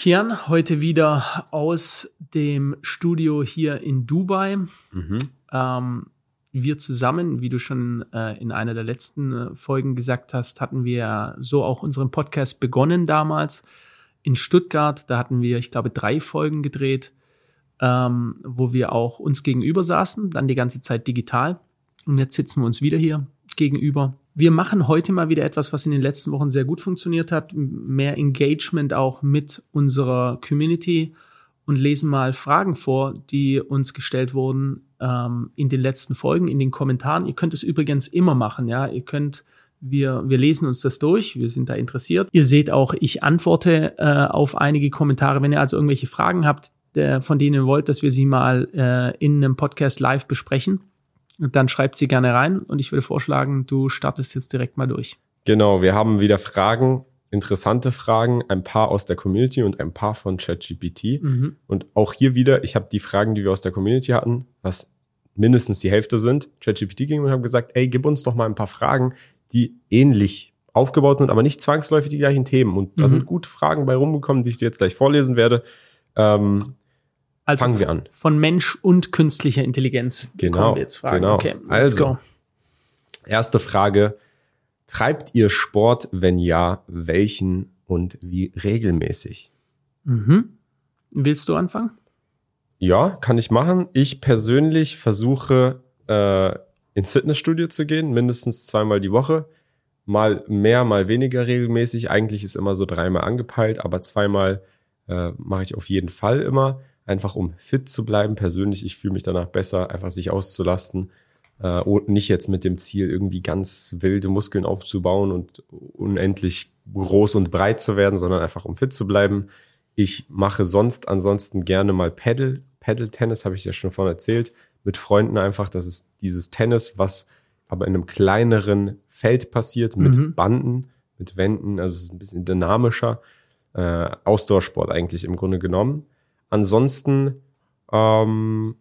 Kian, heute wieder aus dem Studio hier in Dubai. Mhm. Ähm, wir zusammen, wie du schon äh, in einer der letzten äh, Folgen gesagt hast, hatten wir so auch unseren Podcast begonnen damals in Stuttgart. Da hatten wir, ich glaube, drei Folgen gedreht, ähm, wo wir auch uns gegenüber saßen, dann die ganze Zeit digital. Und jetzt sitzen wir uns wieder hier gegenüber. Wir machen heute mal wieder etwas, was in den letzten Wochen sehr gut funktioniert hat. Mehr Engagement auch mit unserer Community und lesen mal Fragen vor, die uns gestellt wurden ähm, in den letzten Folgen, in den Kommentaren. Ihr könnt es übrigens immer machen, ja. Ihr könnt, wir, wir lesen uns das durch, wir sind da interessiert. Ihr seht auch, ich antworte äh, auf einige Kommentare. Wenn ihr also irgendwelche Fragen habt, der, von denen ihr wollt, dass wir sie mal äh, in einem Podcast live besprechen, dann schreibt sie gerne rein und ich würde vorschlagen, du startest jetzt direkt mal durch. Genau, wir haben wieder Fragen interessante Fragen, ein paar aus der Community und ein paar von ChatGPT. Mhm. Und auch hier wieder, ich habe die Fragen, die wir aus der Community hatten, was mindestens die Hälfte sind, ChatGPT ging und habe gesagt, ey, gib uns doch mal ein paar Fragen, die ähnlich aufgebaut sind, aber nicht zwangsläufig die gleichen Themen. Und da mhm. sind gute Fragen bei rumgekommen, die ich dir jetzt gleich vorlesen werde. Ähm, also fangen wir an. Von Mensch und künstlicher Intelligenz genau, wir jetzt Fragen. Genau. Okay, let's also, go. Erste Frage Treibt ihr Sport? Wenn ja, welchen und wie regelmäßig? Mhm. Willst du anfangen? Ja, kann ich machen. Ich persönlich versuche äh, ins Fitnessstudio zu gehen, mindestens zweimal die Woche. Mal mehr, mal weniger regelmäßig. Eigentlich ist immer so dreimal angepeilt, aber zweimal äh, mache ich auf jeden Fall immer. Einfach um fit zu bleiben. Persönlich, ich fühle mich danach besser, einfach sich auszulasten äh, und nicht jetzt mit dem Ziel, irgendwie ganz wilde Muskeln aufzubauen und unendlich groß und breit zu werden, sondern einfach um fit zu bleiben. Ich mache sonst ansonsten gerne mal Paddle. Paddle-Tennis habe ich ja schon vorhin erzählt. Mit Freunden einfach. Das ist dieses Tennis, was aber in einem kleineren Feld passiert, mit mhm. Banden, mit Wänden. Also es ist ein bisschen dynamischer. Äh, Ausdauersport eigentlich im Grunde genommen. Ansonsten, ähm,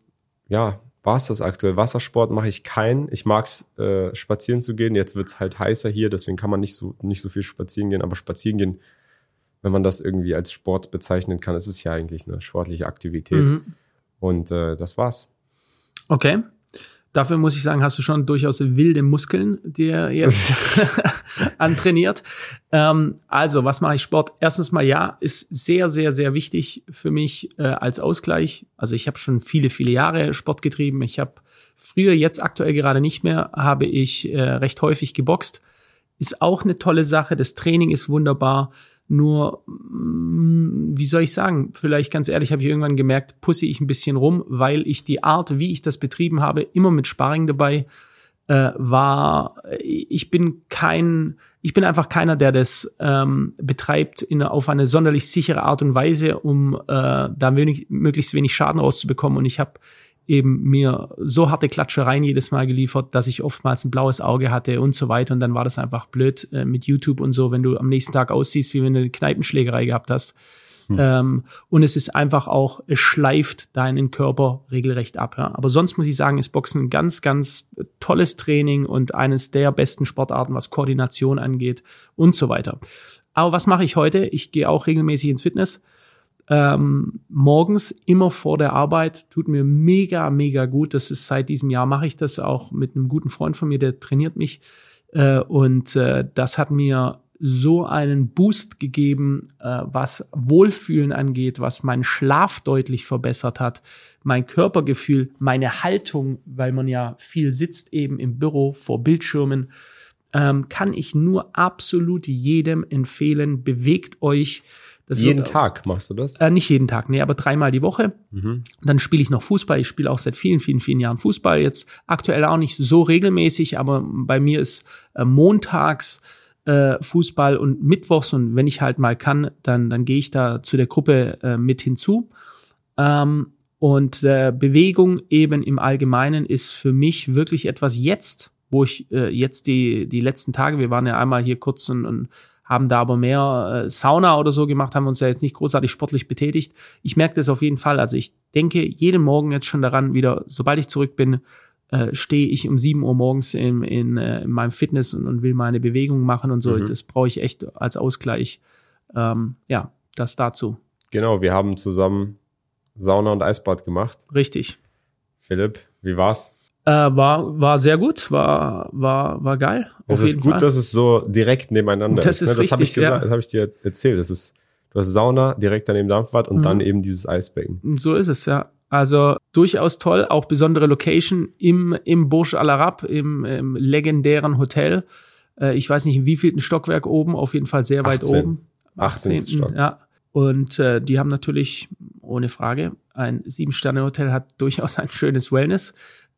ja, war es das aktuell. Wassersport mache ich keinen. Ich mag es, äh, spazieren zu gehen. Jetzt wird's halt heißer hier, deswegen kann man nicht so, nicht so viel spazieren gehen. Aber spazieren gehen, wenn man das irgendwie als Sport bezeichnen kann, ist es ja eigentlich eine sportliche Aktivität. Mhm. Und äh, das war's. Okay. Dafür muss ich sagen, hast du schon durchaus wilde Muskeln dir jetzt antrainiert. Ähm, also, was mache ich Sport? Erstens mal ja, ist sehr, sehr, sehr wichtig für mich äh, als Ausgleich. Also ich habe schon viele, viele Jahre Sport getrieben. Ich habe früher, jetzt aktuell gerade nicht mehr, habe ich äh, recht häufig geboxt. Ist auch eine tolle Sache. Das Training ist wunderbar. Nur, mm, wie soll ich sagen, vielleicht ganz ehrlich, habe ich irgendwann gemerkt, pusse ich ein bisschen rum, weil ich die Art, wie ich das betrieben habe, immer mit Sparring dabei äh, war. Ich bin kein, ich bin einfach keiner, der das ähm, betreibt in, auf eine sonderlich sichere Art und Weise, um äh, da wenig, möglichst wenig Schaden rauszubekommen. Und ich habe eben mir so harte Klatschereien jedes Mal geliefert, dass ich oftmals ein blaues Auge hatte und so weiter. Und dann war das einfach blöd äh, mit YouTube und so, wenn du am nächsten Tag aussiehst, wie wenn du eine Kneipenschlägerei gehabt hast. Hm. Ähm, und es ist einfach auch, es schleift deinen Körper regelrecht ab. Ja. Aber sonst muss ich sagen, ist Boxen ein ganz, ganz tolles Training und eines der besten Sportarten, was Koordination angeht und so weiter. Aber was mache ich heute? Ich gehe auch regelmäßig ins Fitness ähm, morgens immer vor der Arbeit tut mir mega, mega gut. Das ist seit diesem Jahr mache ich das auch mit einem guten Freund von mir, der trainiert mich. Äh, und äh, das hat mir so einen Boost gegeben, äh, was Wohlfühlen angeht, was meinen Schlaf deutlich verbessert hat, mein Körpergefühl, meine Haltung, weil man ja viel sitzt eben im Büro vor Bildschirmen, ähm, kann ich nur absolut jedem empfehlen. Bewegt euch das jeden wird, Tag machst du das? Äh, nicht jeden Tag, nee, aber dreimal die Woche. Mhm. Dann spiele ich noch Fußball. Ich spiele auch seit vielen, vielen, vielen Jahren Fußball. Jetzt aktuell auch nicht so regelmäßig, aber bei mir ist äh, montags äh, Fußball und mittwochs und wenn ich halt mal kann, dann, dann gehe ich da zu der Gruppe äh, mit hinzu. Ähm, und äh, Bewegung eben im Allgemeinen ist für mich wirklich etwas jetzt, wo ich äh, jetzt die, die letzten Tage, wir waren ja einmal hier kurz und, und haben da aber mehr äh, Sauna oder so gemacht, haben uns ja jetzt nicht großartig sportlich betätigt. Ich merke das auf jeden Fall. Also ich denke jeden Morgen jetzt schon daran, wieder, sobald ich zurück bin, äh, stehe ich um sieben Uhr morgens in, in, äh, in meinem Fitness und, und will meine Bewegung machen und so. Mhm. Das brauche ich echt als Ausgleich. Ähm, ja, das dazu. Genau, wir haben zusammen Sauna und Eisbad gemacht. Richtig. Philipp, wie war's? Äh, war, war sehr gut, war, war, war geil. Es ist gut, Fall. dass es so direkt nebeneinander das ist. ist ne? Das habe ich gesagt, ja. das habe ich dir erzählt. Das ist, du hast Sauna direkt daneben Dampfbad und mhm. dann eben dieses Eisbecken. So ist es, ja. Also durchaus toll, auch besondere Location im, im Burj Al Arab, im, im legendären Hotel. Äh, ich weiß nicht, in wievielten Stockwerk oben, auf jeden Fall sehr weit 18. oben. 18. 18. Stock. Ja. Und äh, die haben natürlich, ohne Frage, ein Sieben-Sterne-Hotel hat durchaus ein schönes Wellness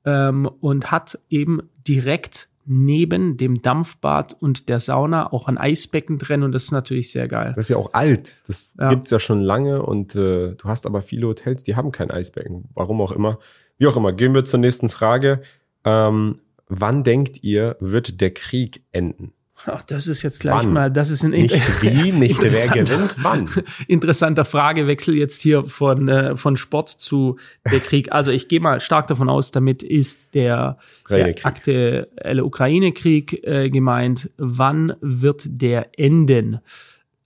ähm, und hat eben direkt neben dem Dampfbad und der Sauna auch ein Eisbecken drin und das ist natürlich sehr geil. Das ist ja auch alt. Das ja. gibt's ja schon lange und äh, du hast aber viele Hotels, die haben kein Eisbecken. Warum auch immer. Wie auch immer. Gehen wir zur nächsten Frage. Ähm, wann denkt ihr, wird der Krieg enden? Ach, das ist jetzt gleich wann? mal, das ist ein nicht wie, nicht wer gewinnt, wann? Interessanter Fragewechsel jetzt hier von äh, von Sport zu der Krieg. Also ich gehe mal stark davon aus, damit ist der, der aktuelle Ukraine-Krieg äh, gemeint. Wann wird der enden?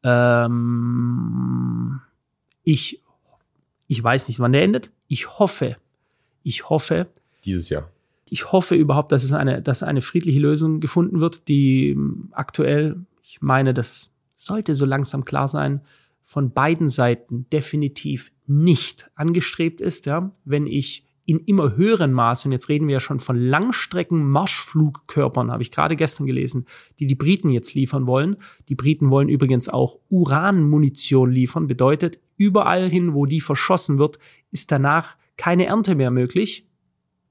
Ähm, ich ich weiß nicht, wann der endet. Ich hoffe, ich hoffe. Dieses Jahr ich hoffe überhaupt, dass es eine, dass eine friedliche Lösung gefunden wird, die ähm, aktuell, ich meine, das sollte so langsam klar sein, von beiden Seiten definitiv nicht angestrebt ist, ja. Wenn ich in immer höheren Maß, und jetzt reden wir ja schon von Langstrecken-Marschflugkörpern, habe ich gerade gestern gelesen, die die Briten jetzt liefern wollen. Die Briten wollen übrigens auch Uranmunition liefern, bedeutet, überall hin, wo die verschossen wird, ist danach keine Ernte mehr möglich.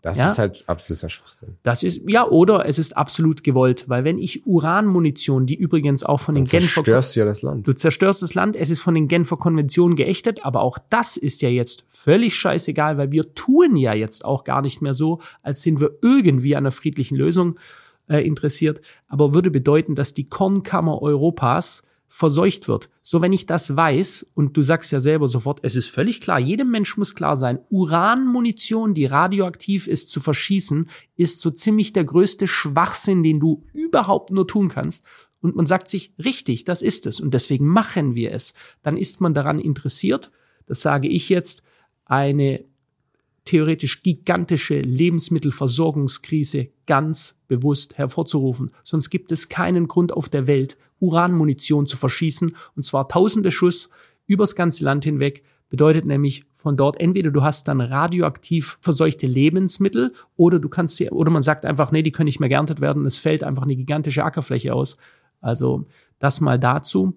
Das ja? ist halt absoluter Schwachsinn. Das ist, ja, oder es ist absolut gewollt, weil wenn ich Uranmunition, die übrigens auch von Dann den Genfer. Du zerstörst ja das Land. Du zerstörst das Land, es ist von den Genfer Konventionen geächtet, aber auch das ist ja jetzt völlig scheißegal, weil wir tun ja jetzt auch gar nicht mehr so, als sind wir irgendwie an einer friedlichen Lösung äh, interessiert, aber würde bedeuten, dass die Kornkammer Europas verseucht wird. So, wenn ich das weiß, und du sagst ja selber sofort, es ist völlig klar, jedem Mensch muss klar sein, Uranmunition, die radioaktiv ist, zu verschießen, ist so ziemlich der größte Schwachsinn, den du überhaupt nur tun kannst. Und man sagt sich, richtig, das ist es. Und deswegen machen wir es. Dann ist man daran interessiert, das sage ich jetzt, eine theoretisch gigantische Lebensmittelversorgungskrise ganz bewusst hervorzurufen. Sonst gibt es keinen Grund auf der Welt, Uranmunition zu verschießen, und zwar tausende Schuss übers ganze Land hinweg, bedeutet nämlich von dort entweder du hast dann radioaktiv verseuchte Lebensmittel oder du kannst sie, oder man sagt einfach, nee, die können nicht mehr geerntet werden, es fällt einfach eine gigantische Ackerfläche aus. Also das mal dazu.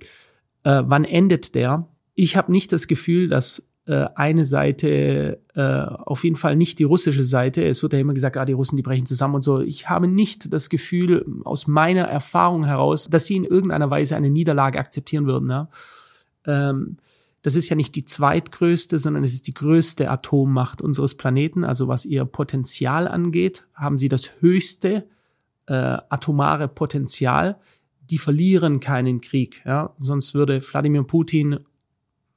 Äh, wann endet der? Ich habe nicht das Gefühl, dass eine Seite, äh, auf jeden Fall nicht die russische Seite. Es wird ja immer gesagt, ah, die Russen, die brechen zusammen und so. Ich habe nicht das Gefühl, aus meiner Erfahrung heraus, dass sie in irgendeiner Weise eine Niederlage akzeptieren würden. Ja? Ähm, das ist ja nicht die zweitgrößte, sondern es ist die größte Atommacht unseres Planeten. Also was ihr Potenzial angeht, haben sie das höchste äh, atomare Potenzial. Die verlieren keinen Krieg. Ja? Sonst würde Wladimir Putin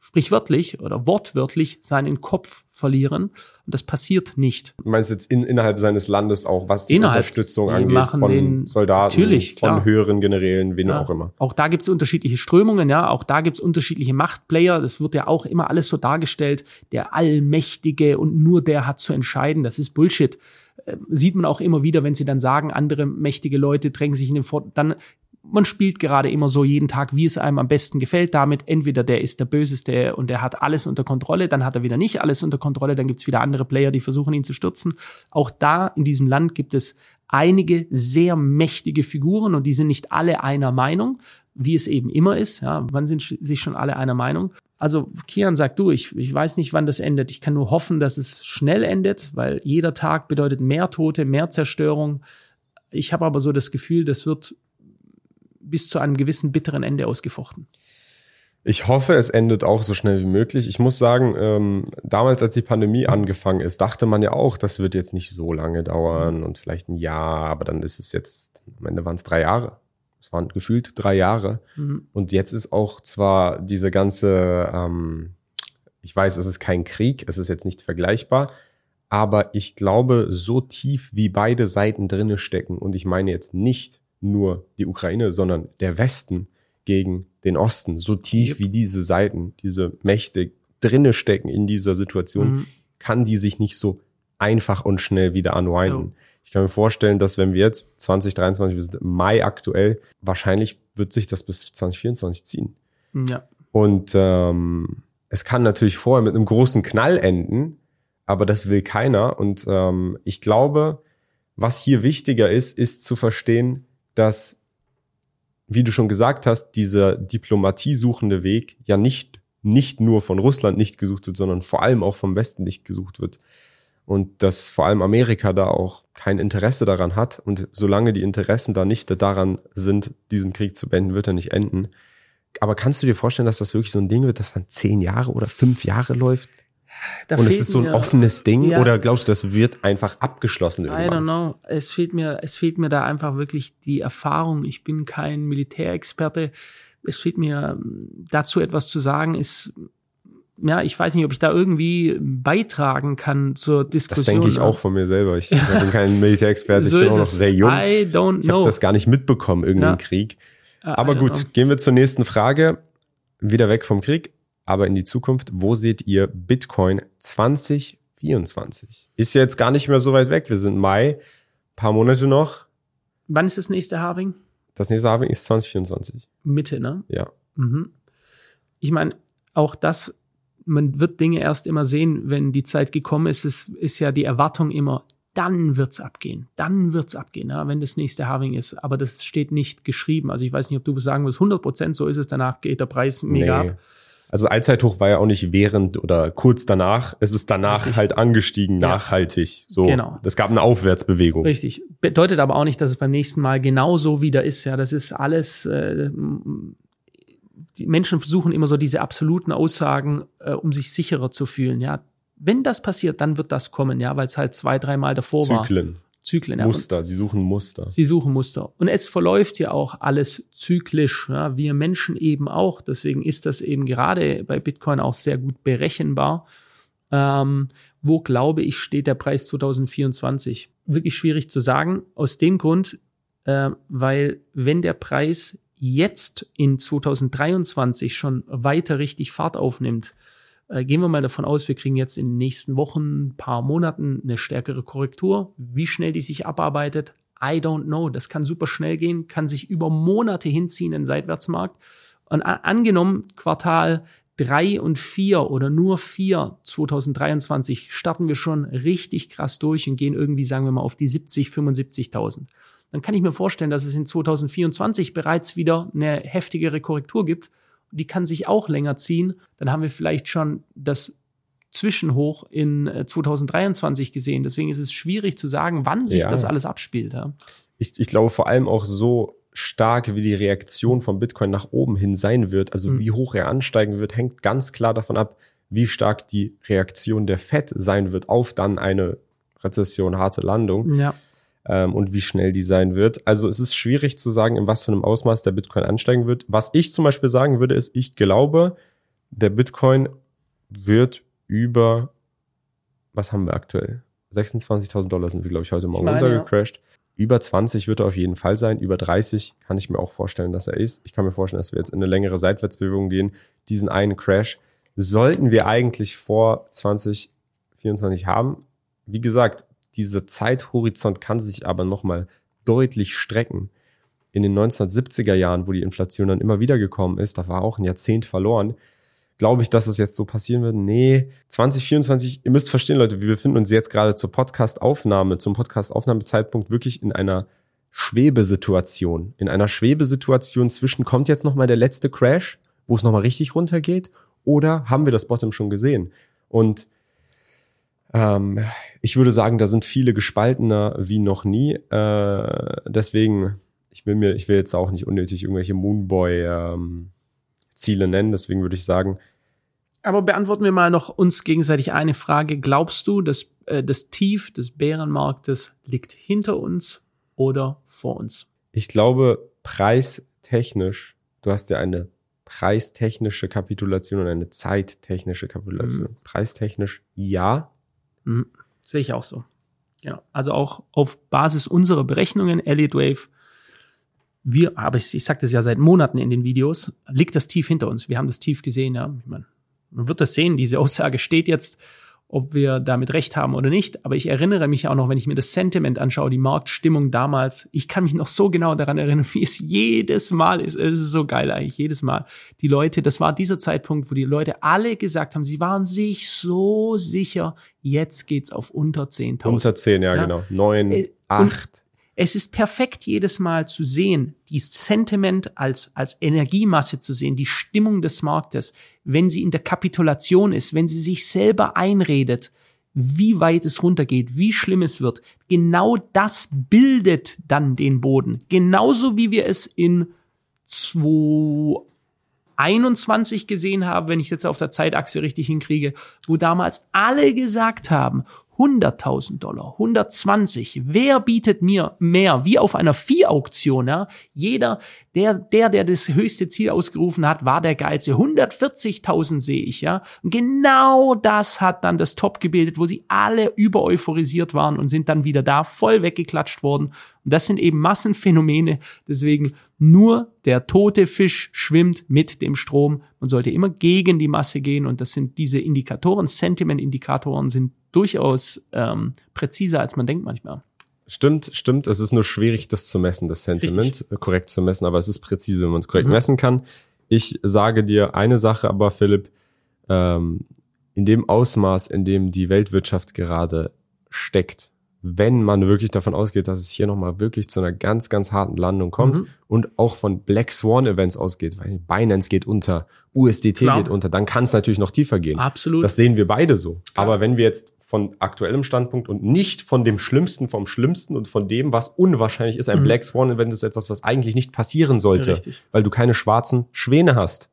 sprichwörtlich oder wortwörtlich seinen Kopf verlieren. Und das passiert nicht. Du meinst jetzt in, innerhalb seines Landes auch, was die innerhalb, Unterstützung die angeht, von den, Soldaten, von klar. höheren Generälen, wen ja. auch immer. Auch da gibt es unterschiedliche Strömungen, ja, auch da gibt es unterschiedliche Machtplayer. Das wird ja auch immer alles so dargestellt, der Allmächtige und nur der hat zu entscheiden. Das ist Bullshit äh, sieht man auch immer wieder, wenn sie dann sagen, andere mächtige Leute drängen sich in den Vor, dann man spielt gerade immer so jeden Tag, wie es einem am besten gefällt damit. Entweder der ist der Böseste und der hat alles unter Kontrolle, dann hat er wieder nicht alles unter Kontrolle, dann gibt's wieder andere Player, die versuchen ihn zu stürzen. Auch da in diesem Land gibt es einige sehr mächtige Figuren und die sind nicht alle einer Meinung, wie es eben immer ist. Ja, wann sind sich schon alle einer Meinung? Also Kian sagt du, ich, ich weiß nicht, wann das endet. Ich kann nur hoffen, dass es schnell endet, weil jeder Tag bedeutet mehr Tote, mehr Zerstörung. Ich habe aber so das Gefühl, das wird bis zu einem gewissen bitteren Ende ausgefochten. Ich hoffe, es endet auch so schnell wie möglich. Ich muss sagen, ähm, damals, als die Pandemie angefangen ist, dachte man ja auch, das wird jetzt nicht so lange dauern und vielleicht ein Jahr, aber dann ist es jetzt, am Ende waren es drei Jahre. Es waren gefühlt drei Jahre. Mhm. Und jetzt ist auch zwar diese ganze, ähm, ich weiß, es ist kein Krieg, es ist jetzt nicht vergleichbar, aber ich glaube, so tief wie beide Seiten drinne stecken, und ich meine jetzt nicht nur die Ukraine, sondern der Westen gegen den Osten, so tief wie diese Seiten, diese Mächte drinne stecken in dieser Situation, Mhm. kann die sich nicht so einfach und schnell wieder unwinden. Jo. Ich kann mir vorstellen, dass wenn wir jetzt 2023, wir sind im Mai aktuell, wahrscheinlich wird sich das bis 2024 ziehen. Ja. Und ähm, es kann natürlich vorher mit einem großen Knall enden, aber das will keiner. Und ähm, ich glaube, was hier wichtiger ist, ist zu verstehen, dass, wie du schon gesagt hast, dieser diplomatiesuchende Weg ja nicht, nicht nur von Russland nicht gesucht wird, sondern vor allem auch vom Westen nicht gesucht wird. Und dass vor allem Amerika da auch kein Interesse daran hat. Und solange die Interessen da nicht daran sind, diesen Krieg zu beenden, wird er nicht enden. Aber kannst du dir vorstellen, dass das wirklich so ein Ding wird, das dann zehn Jahre oder fünf Jahre läuft? Da und es ist so ein mir- offenes Ding? Ja. Oder glaubst du, das wird einfach abgeschlossen I don't irgendwann? know. Es fehlt mir, es fehlt mir da einfach wirklich die Erfahrung. Ich bin kein Militärexperte. Es fehlt mir ähm, dazu etwas zu sagen. Ist ja, ich weiß nicht, ob ich da irgendwie beitragen kann zur Das Diskussion. denke ich auch von mir selber. Ich bin kein Militärexperte, ich so bin ist auch noch sehr jung. I don't Ich habe know. das gar nicht mitbekommen, irgendeinen Ja. Krieg. I Aber gut, know. gehen wir zur nächsten Frage. Wieder weg vom Krieg, aber in die Zukunft. Wo seht ihr Bitcoin 2024? Ist jetzt gar nicht mehr so weit weg. Wir sind Mai, paar Monate noch. Wann ist das nächste Harving? Das nächste Halving ist 2024. Mitte, ne? Ja. Mhm. Ich meine, auch das, man wird Dinge erst immer sehen, wenn die Zeit gekommen ist. Es ist ja die Erwartung immer, dann wird's abgehen, dann wird's abgehen, ja, wenn das nächste Halving ist. Aber das steht nicht geschrieben. Also ich weiß nicht, ob du sagen willst, 100 Prozent, so ist es. Danach geht der Preis mega ab. Also Allzeithoch war ja auch nicht während oder kurz danach. Es ist danach Richtig. halt angestiegen, nachhaltig. So. Genau. Es gab eine Aufwärtsbewegung. Richtig. Bedeutet aber auch nicht, dass es beim nächsten Mal genauso wieder ist. Ja, das ist alles. Äh, die Menschen versuchen immer so diese absoluten Aussagen, äh, um sich sicherer zu fühlen. Ja, wenn das passiert, dann wird das kommen. Ja, weil es halt zwei, dreimal davor war. Zyklen. Ja. Muster, die suchen Muster. Sie suchen Muster. Und es verläuft ja auch alles zyklisch. Ja, wir Menschen eben auch. Deswegen ist das eben gerade bei Bitcoin auch sehr gut berechenbar. Ähm, wo glaube ich, steht der Preis 2024? Wirklich schwierig zu sagen. Aus dem Grund, äh, weil wenn der Preis jetzt in 2023 schon weiter richtig Fahrt aufnimmt, äh, gehen wir mal davon aus, wir kriegen jetzt in den nächsten Wochen, paar Monaten eine stärkere Korrektur. Wie schnell die sich abarbeitet, I don't know. Das kann super schnell gehen, kann sich über Monate hinziehen in Seitwärtsmarkt. Und angenommen, Quartal drei und vier oder nur vier 2023 starten wir schon richtig krass durch und gehen irgendwie, sagen wir mal, auf die 70, 75.000. Dann kann ich mir vorstellen, dass es in 2024 bereits wieder eine heftigere Korrektur gibt. Die kann sich auch länger ziehen. Dann haben wir vielleicht schon das Zwischenhoch in äh, 2023 gesehen. Deswegen ist es schwierig zu sagen, wann sich Ja. das alles abspielt. Ja. Ich, ich glaube vor allem auch so stark, wie die Reaktion von Bitcoin nach oben hin sein wird, also Mhm. wie hoch er ansteigen wird, hängt ganz klar davon ab, wie stark die Reaktion der Fed sein wird auf dann eine Rezession, harte Landung ja. Ähm, und wie schnell die sein wird. Also es ist schwierig zu sagen, in was für einem Ausmaß der Bitcoin ansteigen wird. Was ich zum Beispiel sagen würde, ist, ich glaube, der Bitcoin wird über, was haben wir aktuell? 26.000 Dollar sind wir, glaube ich, heute Morgen meine, runtergecrashed. Über 20 wird er auf jeden Fall sein. Über 30 kann ich mir auch vorstellen, dass er ist. Ich kann mir vorstellen, dass wir jetzt in eine längere Seitwärtsbewegung gehen. Diesen einen Crash sollten wir eigentlich vor 2024 haben. Wie gesagt, dieser Zeithorizont kann sich aber nochmal deutlich strecken. In den 1970er Jahren, wo die Inflation dann immer wieder gekommen ist, da war auch ein Jahrzehnt verloren. Glaube ich, dass das jetzt so passieren wird? Nee. 2024, ihr müsst verstehen, Leute, wir befinden uns jetzt gerade zur Podcast-Aufnahme, zum Podcast-Aufnahmezeitpunkt wirklich in einer Schwebesituation. In einer Schwebesituation zwischen, kommt jetzt nochmal der letzte Crash, wo es nochmal richtig runtergeht, oder haben wir das Bottom schon gesehen? Und ähm, ich würde sagen, da sind viele gespaltener wie noch nie. Äh, deswegen, ich will mir, ich will jetzt auch nicht unnötig irgendwelche Moonboy ähm, nennen. Deswegen würde ich sagen, Aber beantworten wir mal noch uns gegenseitig eine Frage. Glaubst du, dass äh, das Tief des Bärenmarktes liegt hinter uns oder vor uns? ich glaube, preistechnisch, du hast ja eine preistechnische Kapitulation und eine zeittechnische Kapitulation. Preistechnisch ja. Mhm. Sehe ich auch so. Genau. Also auch auf Basis unserer Berechnungen, Elliott Wave, wir, aber ich, ich sage das ja seit Monaten in den Videos, liegt das tief hinter uns. Wir haben das tief gesehen, ja. Ich meine, man wird das sehen, diese Aussage steht jetzt ob wir damit recht haben oder nicht. Aber ich erinnere mich auch noch, wenn ich mir das Sentiment anschaue, die Marktstimmung damals. Ich kann mich noch so genau daran erinnern, wie es jedes Mal ist. Es ist so geil eigentlich, jedes Mal. Die Leute, das war dieser Zeitpunkt, wo die Leute alle gesagt haben, sie waren sich so sicher, jetzt geht's auf unter 10.000. Unter 10, ja, ja, genau. 9, 8 es ist perfekt jedes Mal zu sehen, dieses Sentiment als, als Energiemasse zu sehen, die Stimmung des Marktes, wenn sie in der Kapitulation ist, wenn sie sich selber einredet, wie weit es runtergeht, wie schlimm es wird. Genau das bildet dann den Boden. Genauso wie wir es in 2021 gesehen haben, wenn ich jetzt auf der Zeitachse richtig hinkriege, wo damals alle gesagt haben, 100.000 Dollar, 120. Wer bietet mir mehr? Wie auf einer Viehauktion, ja? Jeder, der, der, der das höchste Ziel ausgerufen hat, war der Geilste. 140.000 sehe ich, ja? Und genau das hat dann das Top gebildet, wo sie alle über euphorisiert waren und sind dann wieder da voll weggeklatscht worden. Und das sind eben Massenphänomene. Deswegen nur der tote Fisch schwimmt mit dem Strom. Man sollte immer gegen die Masse gehen und das sind diese Indikatoren, Sentiment-Indikatoren sind durchaus ähm, präziser, als man denkt manchmal. Stimmt, stimmt. Es ist nur schwierig, das zu messen, das Sentiment Richtig. Äh, korrekt zu messen, aber es ist präzise, wenn man es korrekt mhm. messen kann. Ich sage dir eine Sache, aber Philipp, ähm, in dem Ausmaß, in dem die Weltwirtschaft gerade steckt, wenn man wirklich davon ausgeht, dass es hier nochmal wirklich zu einer ganz, ganz harten Landung kommt mhm. und auch von Black Swan Events ausgeht, weil Binance geht unter, USDT Klar. geht unter, dann kann es natürlich noch tiefer gehen. Absolut. Das sehen wir beide so. Klar. Aber wenn wir jetzt von aktuellem Standpunkt und nicht von dem Schlimmsten vom Schlimmsten und von dem, was unwahrscheinlich ist, ein mhm. Black Swan Event ist etwas, was eigentlich nicht passieren sollte, Richtig. weil du keine schwarzen Schwäne hast.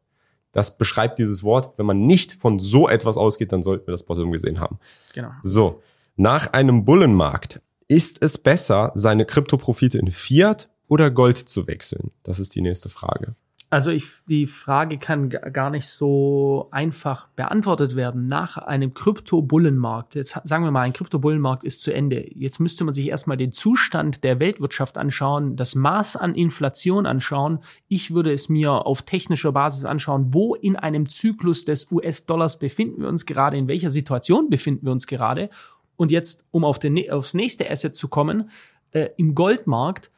Das beschreibt dieses Wort. Wenn man nicht von so etwas ausgeht, dann sollten wir das Bottom gesehen haben. Genau. So. Nach einem Bullenmarkt ist es besser, seine Kryptoprofite in Fiat oder Gold zu wechseln? Das ist die nächste Frage. Also ich, die Frage kann gar nicht so einfach beantwortet werden. Nach einem Krypto-Bullenmarkt, jetzt sagen wir mal, ein Krypto-Bullenmarkt ist zu Ende. Jetzt müsste man sich erstmal den Zustand der Weltwirtschaft anschauen, das Maß an Inflation anschauen. Ich würde es mir auf technischer Basis anschauen, wo in einem Zyklus des US-Dollars befinden wir uns gerade, in welcher Situation befinden wir uns gerade und jetzt, um auf den, aufs nächste Asset zu kommen, äh, im Goldmarkt,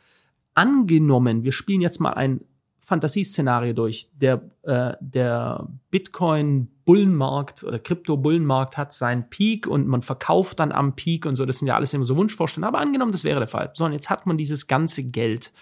angenommen, wir spielen jetzt mal ein Fantasieszenario durch. Der, äh, der Bitcoin-Bullenmarkt oder Krypto-Bullenmarkt hat seinen Peak und man verkauft dann am Peak und so. Das sind ja alles immer so Wunschvorstellungen. Aber angenommen, das wäre der Fall. So, und jetzt hat man dieses ganze Geld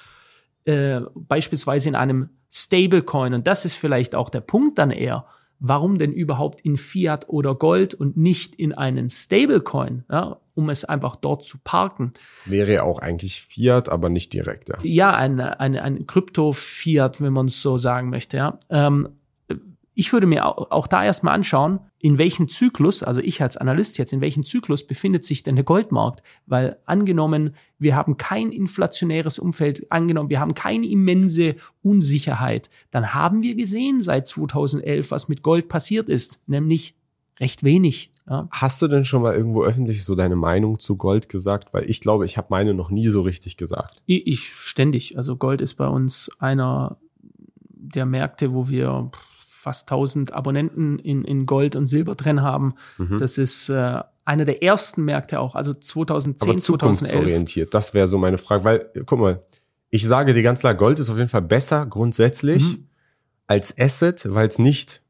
äh, beispielsweise in einem Stablecoin. Und das ist vielleicht auch der Punkt dann eher warum denn überhaupt in Fiat oder Gold und nicht in einen Stablecoin, ja, um es einfach dort zu parken. Wäre ja auch eigentlich Fiat, aber nicht direkt, ja. Ja, ein, ein, ein Krypto-Fiat, wenn man es so sagen möchte, ja. Ähm, ich würde mir auch, da erstmal anschauen, in welchem Zyklus, also ich als Analyst jetzt, in welchem Zyklus befindet sich denn der Goldmarkt? Weil angenommen, wir haben kein inflationäres Umfeld, angenommen, wir haben keine immense Unsicherheit, dann haben wir gesehen seit 2011, was mit Gold passiert ist, nämlich recht wenig. Ja. Hast du denn schon mal irgendwo öffentlich so deine Meinung zu Gold gesagt? Weil ich glaube, ich habe meine noch nie so richtig gesagt. Ich, ich ständig. Also Gold ist bei uns einer der Märkte, wo wir fast 1000 Abonnenten in, in Gold und Silber drin haben. Mhm. Das ist äh, einer der ersten Märkte auch, also 2010, Aber 2011. orientiert, das wäre so meine Frage, weil, guck mal, ich sage dir ganz klar, Gold ist auf jeden Fall besser grundsätzlich mhm. als Asset, weil es nicht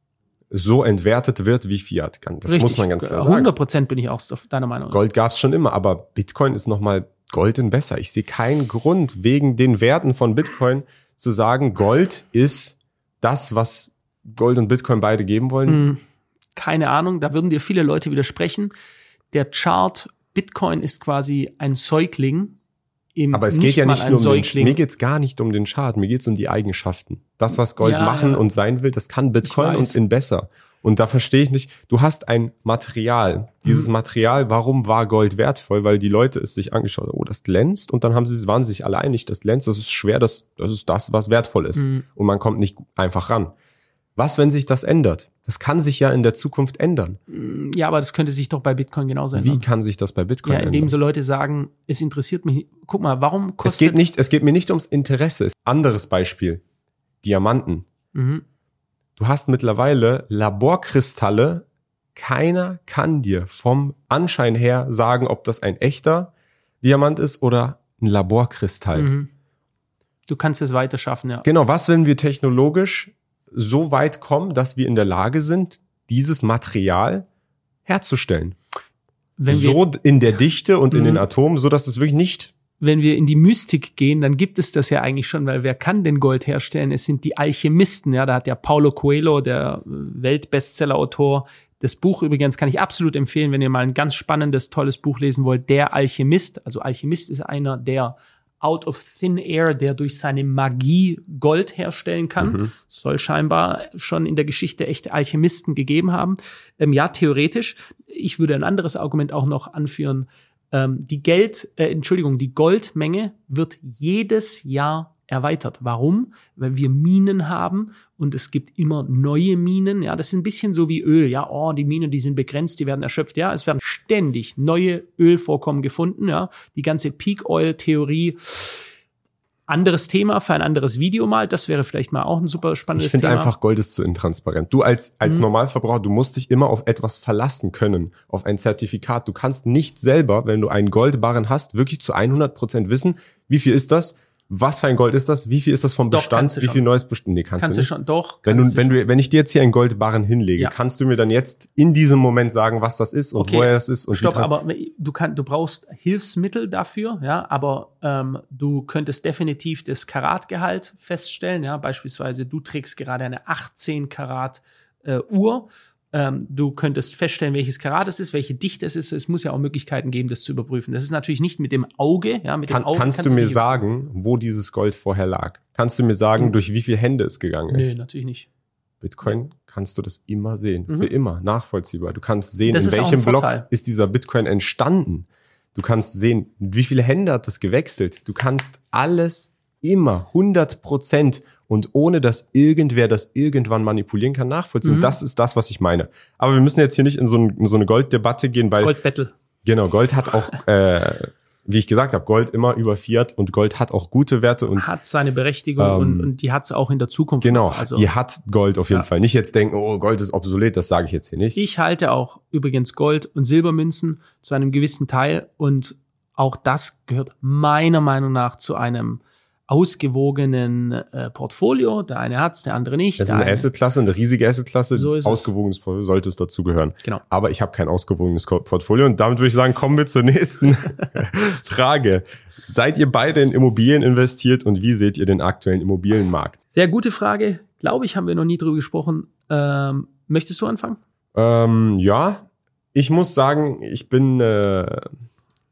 so entwertet wird wie Fiat. Das Richtig. muss man ganz klar sagen. 100 Prozent bin ich auch deiner Meinung. Gold gab es schon immer, aber Bitcoin ist nochmal Golden besser. Ich sehe keinen Grund, wegen den Werten von Bitcoin zu sagen, Gold ist das, was Gold und Bitcoin beide geben wollen? Hm, keine Ahnung, da würden dir viele Leute widersprechen. Der Chart Bitcoin ist quasi ein Säugling. Aber es geht ja nicht nur um Säugling. den, mir geht's gar nicht um den Chart, mir geht's um die Eigenschaften. Das, was Gold ja, machen ja. und sein will, das kann Bitcoin und in besser. Und da verstehe ich nicht, du hast ein Material. Dieses mhm. Material, warum war Gold wertvoll? Weil die Leute es sich angeschaut haben, oh, das glänzt. Und dann haben sie, waren sich alle einig, das glänzt, das ist schwer, das, das ist das, was wertvoll ist. Mhm. Und man kommt nicht einfach ran. Was, wenn sich das ändert? Das kann sich ja in der Zukunft ändern. Ja, aber das könnte sich doch bei Bitcoin genauso ändern. Wie kann sich das bei Bitcoin ja, indem ändern? so Leute sagen, es interessiert mich. Guck mal, warum Es kostet geht nicht, es geht mir nicht ums Interesse. Es- Anderes Beispiel. Diamanten. Mhm. Du hast mittlerweile Laborkristalle. Keiner kann dir vom Anschein her sagen, ob das ein echter Diamant ist oder ein Laborkristall. Mhm. Du kannst es weiter schaffen, ja. Genau, was, wenn wir technologisch so weit kommen, dass wir in der Lage sind, dieses Material herzustellen? So jetzt, in der Dichte und in Mhm. den Atomen, so dass es wirklich nicht wenn wir in die Mystik gehen, dann gibt es das ja eigentlich schon, weil wer kann denn Gold herstellen? Es sind die Alchemisten, ja. Da hat ja Paulo Coelho, der äh, Weltbestseller-Autor, das Buch übrigens kann ich absolut empfehlen, wenn ihr mal ein ganz spannendes, tolles Buch lesen wollt. Der Alchemist. Also Alchemist ist einer, der out of thin air, der durch seine Magie Gold herstellen kann. Mhm. Soll scheinbar schon in der Geschichte echte Alchemisten gegeben haben. Ähm, ja, theoretisch. Ich würde ein anderes Argument auch noch anführen. Ähm, die Geld, äh, Entschuldigung, die Goldmenge wird jedes Jahr erweitert. Warum? Weil wir Minen haben und es gibt immer neue Minen. Ja, das ist ein bisschen so wie Öl. Ja, oh, die Minen, die sind begrenzt, die werden erschöpft. Ja, es werden ständig neue Ölvorkommen gefunden. Ja, die ganze Peak Oil Theorie. Anderes Thema für ein anderes Video mal. Das wäre vielleicht mal auch ein super spannendes Ich finde Thema. einfach, Gold ist zu intransparent. Du als, als Mhm. Normalverbraucher, du musst dich immer auf etwas verlassen können, auf ein Zertifikat. Du kannst nicht selber, wenn du einen Goldbarren hast, wirklich zu 100 Prozent wissen, wie viel ist das, was für ein Gold ist das, wie viel ist das vom Doch, Bestand, kannst wie schon. viel neues Bestand. Nee, kannst, kannst du nicht. schon, doch. Wenn kannst du, wenn du, wenn ich dir jetzt hier einen Goldbarren hinlege, Ja. kannst du mir dann jetzt in diesem Moment sagen, was das ist und Okay. woher es ist und Stopp, aber du kann, du brauchst Hilfsmittel dafür, ja, aber ähm, du könntest definitiv das Karatgehalt feststellen, ja, beispielsweise du trägst gerade eine 18 Karat äh, Uhr. Ähm, du könntest feststellen, welches Karat es ist, welche Dichte es ist. Es muss ja auch Möglichkeiten geben, das zu überprüfen. Das ist natürlich nicht mit dem Auge, ja, mit Kann, dem Auge kannst du es mir sagen, wo dieses Gold vorher lag? Kannst du mir sagen, Mhm. durch wie viele Hände es gegangen ist? natürlich nicht. Bitcoin kannst du das immer sehen. Mhm. Für immer. Nachvollziehbar. Du kannst sehen, Das in welchem Block ist dieser Bitcoin entstanden. Du kannst sehen, wie viele Hände hat das gewechselt. Du kannst alles immer 100 Prozent und ohne dass irgendwer das irgendwann manipulieren kann, nachvollziehen. Mhm. Das ist das, was ich meine. Aber wir müssen jetzt hier nicht in so, ein, in so eine Golddebatte gehen, weil Goldbattle. genau, Gold hat auch, äh, wie ich gesagt habe, Gold immer über Fiat und Gold hat auch gute Werte und Hat seine Berechtigung Ähm, und, und die hat es auch in der Zukunft. genau. Also die hat Gold auf jeden Ja. Fall. Nicht jetzt denken, oh, Gold ist obsolet, das sage ich jetzt hier nicht. Ich halte auch übrigens Gold- und Silbermünzen zu einem gewissen Teil und auch das gehört meiner Meinung nach zu einem ausgewogenen äh, Portfolio. Der eine hat's, der andere nicht. Das ist eine Assetklasse, eine riesige Assetklasse. So. Ausgewogenes Portfolio sollte es dazugehören. Genau. Aber ich habe kein ausgewogenes Portfolio und damit würde ich sagen, kommen wir zur nächsten Frage. Seid ihr beide in Immobilien investiert und wie seht ihr den aktuellen Immobilienmarkt? Sehr gute Frage. Glaube ich, haben wir noch nie drüber gesprochen. Ähm, möchtest du anfangen? Ähm, ja, ich muss sagen, ich bin äh,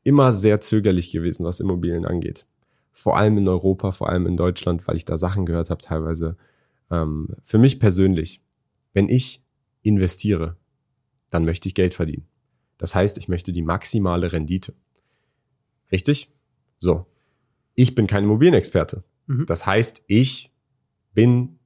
immer sehr zögerlich gewesen, was Immobilien angeht. Vor allem in Europa, vor allem in Deutschland, weil ich da Sachen gehört habe teilweise. Ähm, für mich persönlich, wenn ich investiere, dann möchte ich Geld verdienen. Das heißt, ich möchte die maximale Rendite. Richtig? So. Ich bin kein Immobilienexperte. Mhm. Das heißt, ich bin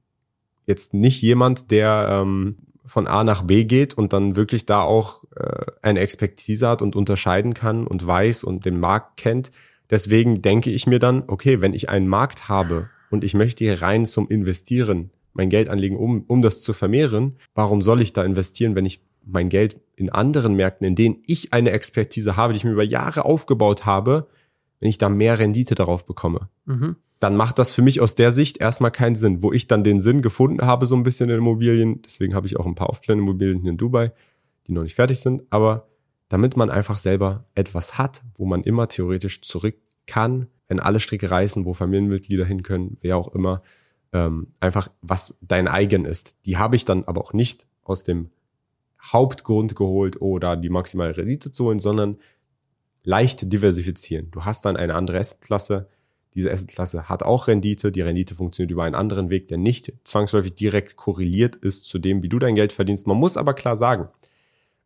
jetzt nicht jemand, der ähm, von A nach B geht und dann wirklich da auch äh, eine Expertise hat und unterscheiden kann und weiß und den Markt kennt. Deswegen denke ich mir dann, okay, wenn ich einen Markt habe und ich möchte hier rein zum Investieren mein Geld anlegen, um, um das zu vermehren, warum soll ich da investieren, wenn ich mein Geld in anderen Märkten, in denen ich eine Expertise habe, die ich mir über Jahre aufgebaut habe, wenn ich da mehr Rendite darauf bekomme? Mhm. dann macht das für mich aus der Sicht erstmal keinen Sinn. Wo ich dann den Sinn gefunden habe, so ein bisschen in Immobilien, deswegen habe ich auch ein paar Off-Plan-Immobilien hier in Dubai, die noch nicht fertig sind, aber damit man einfach selber etwas hat, wo man immer theoretisch zurück kann, wenn alle Stricke reißen, wo Familienmitglieder hin können, wer auch immer, ähm, einfach was dein eigen ist. Die habe ich dann aber auch nicht aus dem Hauptgrund geholt, oder die maximale Rendite zu holen, sondern leicht diversifizieren. Du hast dann eine andere Assetklasse. Diese Assetklasse hat auch Rendite. Die Rendite funktioniert über einen anderen Weg, der nicht zwangsläufig direkt korreliert ist zu dem, wie du dein Geld verdienst. Man muss aber klar sagen,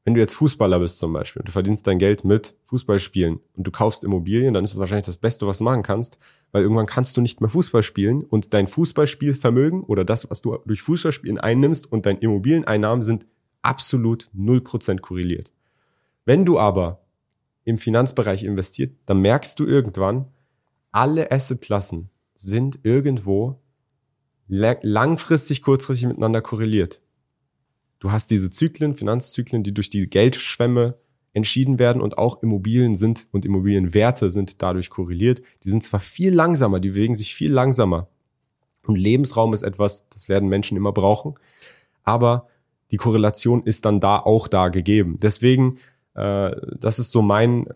wenn du jetzt Fußballer bist zum Beispiel, und du verdienst dein Geld mit Fußballspielen und du kaufst Immobilien, dann ist es wahrscheinlich das Beste, was du machen kannst, weil irgendwann kannst du nicht mehr Fußball spielen und dein Fußballspielvermögen oder das, was du durch Fußballspielen einnimmst und dein Immobilieneinnahmen sind absolut 0% korreliert. Wenn du aber im Finanzbereich investiert, dann merkst du irgendwann, alle Assetklassen sind irgendwo langfristig, kurzfristig miteinander korreliert. Du hast diese Zyklen, Finanzzyklen, die durch die Geldschwämme entschieden werden und auch Immobilien sind und Immobilienwerte sind dadurch korreliert. Die sind zwar viel langsamer, die bewegen sich viel langsamer. Und Lebensraum ist etwas, das werden Menschen immer brauchen. Aber die Korrelation ist dann da auch da gegeben. Deswegen, äh, das ist so mein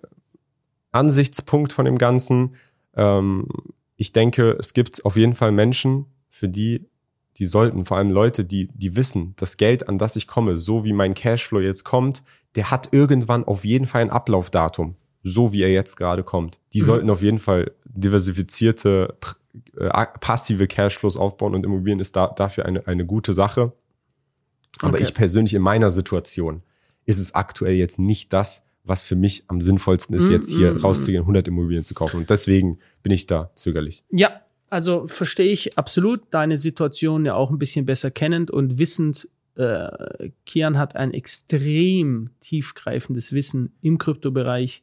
Ansichtspunkt von dem Ganzen. Ähm, ich denke, es gibt auf jeden Fall Menschen, für die die sollten, vor allem Leute, die, die wissen, das Geld, an das ich komme, so wie mein Cashflow jetzt kommt, der hat irgendwann auf jeden Fall ein Ablaufdatum, so wie er jetzt gerade kommt. Die mhm. sollten auf jeden Fall diversifizierte, äh, passive Cashflows aufbauen und Immobilien ist da, dafür eine, eine gute Sache. Aber okay. ich persönlich in meiner Situation ist es aktuell jetzt nicht das, was für mich am sinnvollsten ist, mm, jetzt hier mm, rauszugehen, 100 Immobilien zu kaufen. Und deswegen bin ich da zögerlich. Ja, also verstehe ich absolut deine Situation ja auch ein bisschen besser kennend und wissend, äh, Kian hat ein extrem tiefgreifendes Wissen im Kryptobereich.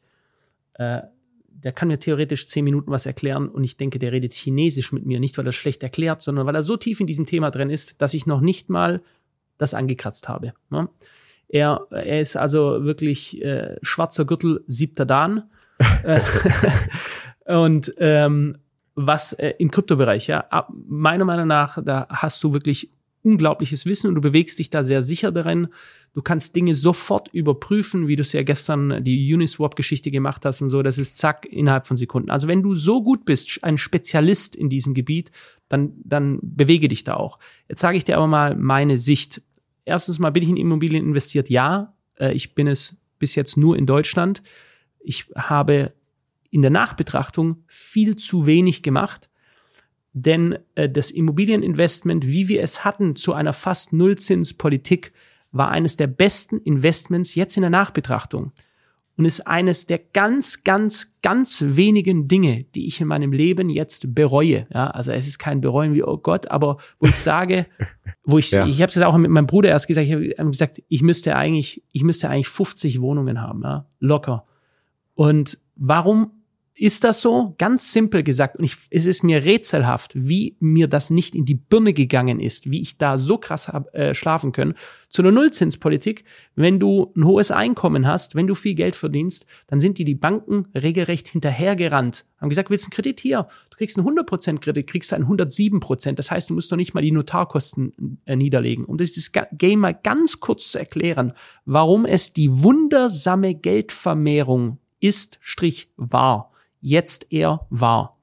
Äh, der kann mir theoretisch zehn Minuten was erklären und ich denke, der redet Chinesisch mit mir, nicht weil er schlecht erklärt, sondern weil er so tief in diesem Thema drin ist, dass ich noch nicht mal das angekratzt habe. Ne? Er, er ist also wirklich äh, schwarzer Gürtel, siebter Dan. Äh, und ähm, was äh, im Kryptobereich, ja, meiner Meinung nach, da hast du wirklich unglaubliches Wissen und du bewegst dich da sehr sicher darin. Du kannst Dinge sofort überprüfen, wie du es ja gestern die Uniswap-Geschichte gemacht hast und so. Das ist zack innerhalb von Sekunden. Also wenn du so gut bist, ein Spezialist in diesem Gebiet, dann, dann bewege dich da auch. Jetzt sage ich dir aber mal meine Sicht. Erstens mal bin ich in Immobilien investiert. Ja, äh, ich bin es bis jetzt nur in Deutschland. Ich habe in der Nachbetrachtung viel zu wenig gemacht, denn äh, das Immobilieninvestment, wie wir es hatten zu einer fast Nullzinspolitik, war eines der besten Investments jetzt in der Nachbetrachtung und ist eines der ganz, ganz, ganz wenigen Dinge, die ich in meinem Leben jetzt bereue. Ja, also es ist kein Bereuen wie oh Gott, aber wo ich sage, wo ich, ja. ich habe es auch mit meinem Bruder erst gesagt, ich habe gesagt, ich müsste eigentlich, ich müsste eigentlich 50 Wohnungen haben, ja, locker. Und warum ist das so? Ganz simpel gesagt. Und ich, es ist mir rätselhaft, wie mir das nicht in die Birne gegangen ist, wie ich da so krass hab, äh, schlafen können. Zu einer Nullzinspolitik, wenn du ein hohes Einkommen hast, wenn du viel Geld verdienst, dann sind dir die Banken regelrecht hinterhergerannt. Haben gesagt, willst du einen Kredit hier? Du kriegst einen 100% Kredit, kriegst einen 107%. Das heißt, du musst doch nicht mal die Notarkosten äh, niederlegen. Um dieses Game mal ganz kurz zu erklären, warum es die wundersame Geldvermehrung ist, Strich, war jetzt eher wahr.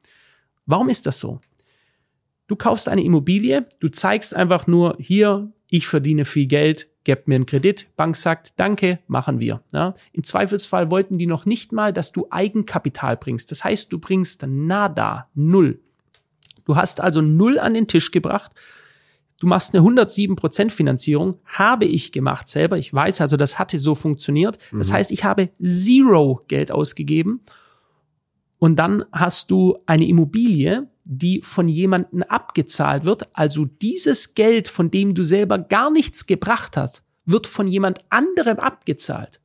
Warum ist das so? Du kaufst eine Immobilie, du zeigst einfach nur hier, ich verdiene viel Geld, gebt mir einen Kredit. Bank sagt, danke, machen wir. Ja? Im Zweifelsfall wollten die noch nicht mal, dass du Eigenkapital bringst. Das heißt, du bringst nada, null. Du hast also null an den Tisch gebracht. Du machst eine 107% Finanzierung, habe ich gemacht selber. Ich weiß also, das hatte so funktioniert. Das mhm. heißt, ich habe zero Geld ausgegeben und dann hast du eine Immobilie, die von jemandem abgezahlt wird. Also dieses Geld, von dem du selber gar nichts gebracht hast, wird von jemand anderem abgezahlt.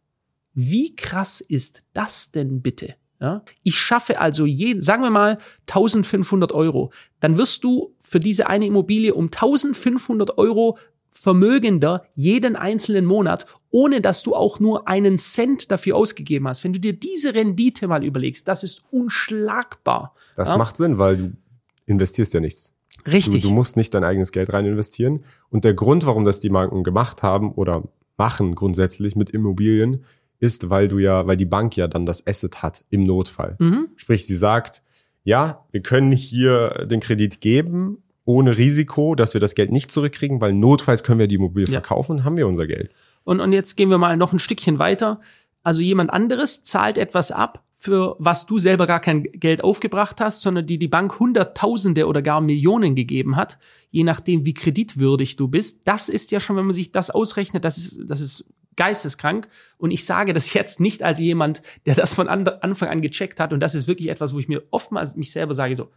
Wie krass ist das denn bitte? Ja? Ich schaffe also jeden, sagen wir mal 1500 Euro. Dann wirst du für diese eine Immobilie um 1500 Euro vermögender jeden einzelnen Monat, ohne dass du auch nur einen Cent dafür ausgegeben hast. Wenn du dir diese Rendite mal überlegst, das ist unschlagbar. Das ja? macht Sinn, weil du investierst ja nichts. Richtig. Du, du, musst nicht dein eigenes Geld rein investieren. Und der Grund, warum das die Banken gemacht haben oder machen grundsätzlich mit Immobilien, ist, weil du ja, weil die Bank ja dann das Asset hat im Notfall. Mhm. Sprich, sie sagt, ja, wir können hier den Kredit geben, ohne Risiko, dass wir das Geld nicht zurückkriegen, weil notfalls können wir die Immobilie ja. verkaufen und haben wir unser Geld. Und, und jetzt gehen wir mal noch ein Stückchen weiter. Also jemand anderes zahlt etwas ab, für was du selber gar kein Geld aufgebracht hast, sondern die die Bank Hunderttausende oder gar Millionen gegeben hat, je nachdem, wie kreditwürdig du bist. Das ist ja schon, wenn man sich das ausrechnet, das ist, das ist geisteskrank. Und ich sage das jetzt nicht als jemand, der das von Anfang an gecheckt hat. Und das ist wirklich etwas, wo ich mir oftmals mich selber sage, so,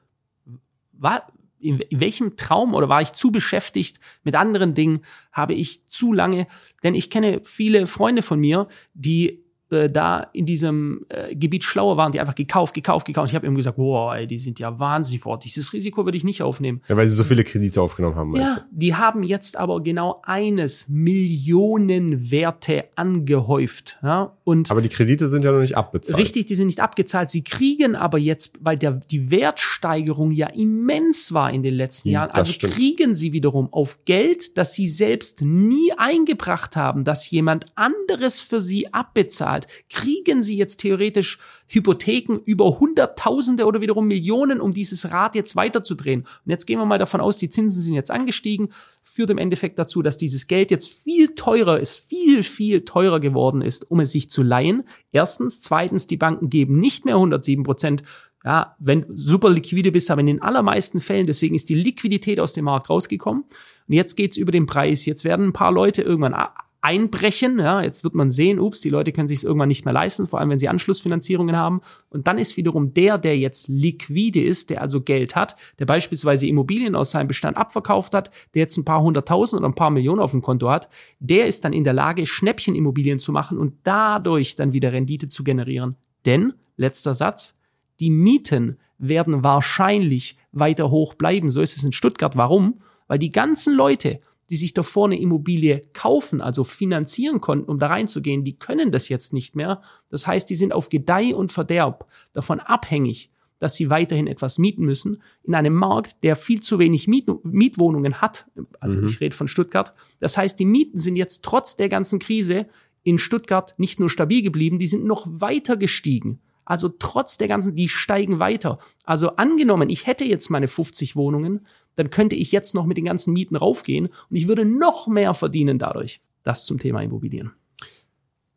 was, in, in welchem Traum oder war ich zu beschäftigt mit anderen Dingen, habe ich zu lange, denn ich kenne viele Freunde von mir, die äh, da in diesem äh, Gebiet schlauer waren, die einfach gekauft, gekauft, gekauft. Ich habe ihm gesagt, boah, ey, die sind ja wahnsinnig, boah, dieses Risiko würde ich nicht aufnehmen. Ja, weil sie so viele Kredite aufgenommen haben. Ja, die haben jetzt aber genau eines, Millionenwerte angehäuft. Ja, und aber die Kredite sind ja noch nicht abbezahlt. Richtig, die sind nicht abgezahlt. Sie kriegen aber jetzt, weil der, die Wertsteigerung ja immens war in den letzten Ja, Jahren, das also stimmt. kriegen sie wiederum auf Geld, das sie selbst nie eingebracht haben, das jemand anderes für sie abbezahlt, kriegen sie jetzt theoretisch Hypotheken über Hunderttausende oder wiederum Millionen, um dieses Rad jetzt weiterzudrehen. Und jetzt gehen wir mal davon aus, die Zinsen sind jetzt angestiegen, führt im Endeffekt dazu, dass dieses Geld jetzt viel teurer ist, viel, viel teurer geworden ist, um es sich zu leihen. Erstens. Zweitens, die Banken geben nicht mehr 107 Prozent. Ja, wenn super liquide bist, aber in den allermeisten Fällen, deswegen ist die Liquidität aus dem Markt rausgekommen. Und jetzt geht's über den Preis. Jetzt werden ein paar Leute irgendwann einbrechen. Ja, jetzt wird man sehen, ups, die Leute können sich irgendwann nicht mehr leisten, vor allem wenn sie Anschlussfinanzierungen haben. Und dann ist wiederum der, der jetzt liquide ist, der also Geld hat, der beispielsweise Immobilien aus seinem Bestand abverkauft hat, der jetzt ein paar hunderttausend oder ein paar Millionen auf dem Konto hat, der ist dann in der Lage, Schnäppchenimmobilien zu machen und dadurch dann wieder Rendite zu generieren. Denn, letzter Satz, die Mieten werden wahrscheinlich weiter hoch bleiben. So ist es in Stuttgart. Warum? Weil die ganzen Leute, die sich davor eine Immobilie kaufen, also finanzieren konnten, um da reinzugehen, die können das jetzt nicht mehr. Das heißt, die sind auf Gedeih und Verderb davon abhängig, dass sie weiterhin etwas mieten müssen in einem Markt, der viel zu wenig Miet Mietwohnungen hat. Also ich rede von Stuttgart. Das heißt, die Mieten sind jetzt trotz der ganzen Krise in Stuttgart nicht nur stabil geblieben, die sind noch weiter gestiegen. Also trotz der ganzen, die steigen weiter. Also angenommen, ich hätte jetzt meine 50 Wohnungen, dann könnte ich jetzt noch mit den ganzen Mieten raufgehen und ich würde noch mehr verdienen dadurch. Das zum Thema Immobilien.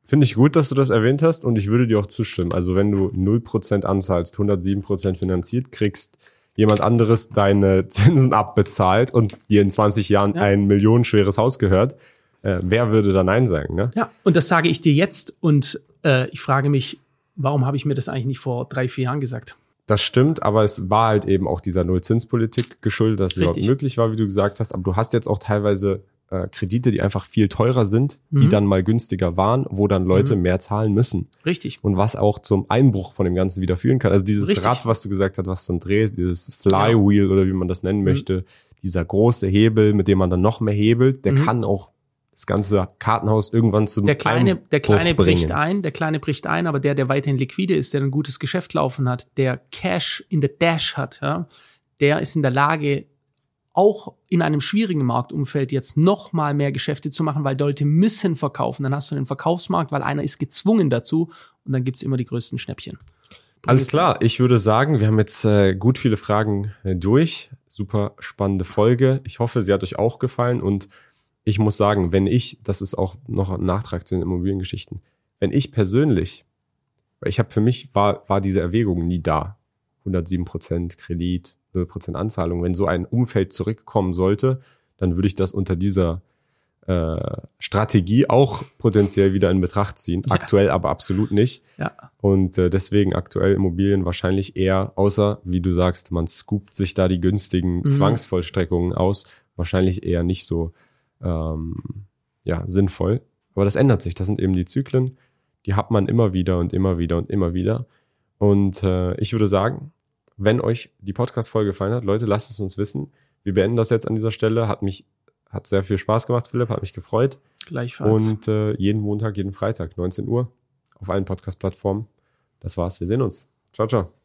Finde ich gut, dass du das erwähnt hast und ich würde dir auch zustimmen. Also wenn du 0% anzahlst, 107% finanziert, kriegst jemand anderes deine Zinsen abbezahlt und dir in 20 Jahren Ja. ein millionenschweres Haus gehört, äh, wer würde da Nein sagen? Ne? Ja, und das sage ich dir jetzt und äh, ich frage mich, warum habe ich mir das eigentlich nicht vor drei, vier Jahren gesagt? Das stimmt, aber es war halt eben auch dieser Nullzinspolitik geschuldet, dass es überhaupt Richtig. möglich war, wie du gesagt hast. Aber du hast jetzt auch teilweise äh, Kredite, die einfach viel teurer sind, Mhm. die dann mal günstiger waren, wo dann Leute mehr zahlen müssen. Richtig. Und was auch zum Einbruch von dem Ganzen wieder führen kann. Also dieses Richtig. Rad, was du gesagt hast, was dann dreht, dieses Flywheel oder wie man das nennen möchte, dieser große Hebel, mit dem man dann noch mehr hebelt, der Mhm. kann auch das ganze Kartenhaus irgendwann zum Der kleine, der kleine bricht bringen. ein, der kleine bricht ein, aber der, der weiterhin liquide ist, der ein gutes Geschäft laufen hat, der Cash in der Dash hat, ja, der ist in der Lage, auch in einem schwierigen Marktumfeld jetzt noch mal mehr Geschäfte zu machen, weil Leute müssen verkaufen. Dann hast du einen Verkaufsmarkt, weil einer ist gezwungen dazu und dann gibt's immer die größten Schnäppchen. Alles klar, ich würde sagen, wir haben jetzt äh, gut viele Fragen äh, durch. Super spannende Folge. Ich hoffe, sie hat euch auch gefallen und ich muss sagen, wenn ich, das ist auch noch ein Nachtrag zu den Immobiliengeschichten, wenn ich persönlich, weil ich habe für mich war, war diese Erwägung nie da. 107 Prozent Kredit, 0 Prozent Anzahlung. Wenn so ein Umfeld zurückkommen sollte, dann würde ich das unter dieser äh, Strategie auch potenziell wieder in Betracht ziehen. Ja. Aktuell aber absolut nicht. Ja, Und äh, deswegen aktuell Immobilien wahrscheinlich eher, außer, wie du sagst, man scoopt sich da die günstigen Mhm. Zwangsvollstreckungen aus, wahrscheinlich eher nicht so ähm, ja, sinnvoll. Aber das ändert sich. Das sind eben die Zyklen, die hat man immer wieder und immer wieder und immer wieder. Und äh, ich würde sagen, wenn euch die Podcast-Folge gefallen hat, Leute, lasst es uns wissen. Wir beenden das jetzt an dieser Stelle. Hat mich, hat sehr viel Spaß gemacht, Philipp, hat mich gefreut. gleichfalls. Und äh, jeden Montag, jeden Freitag, 19 Uhr, auf allen Podcast-Plattformen. Das war's. Wir sehen uns. Ciao, ciao.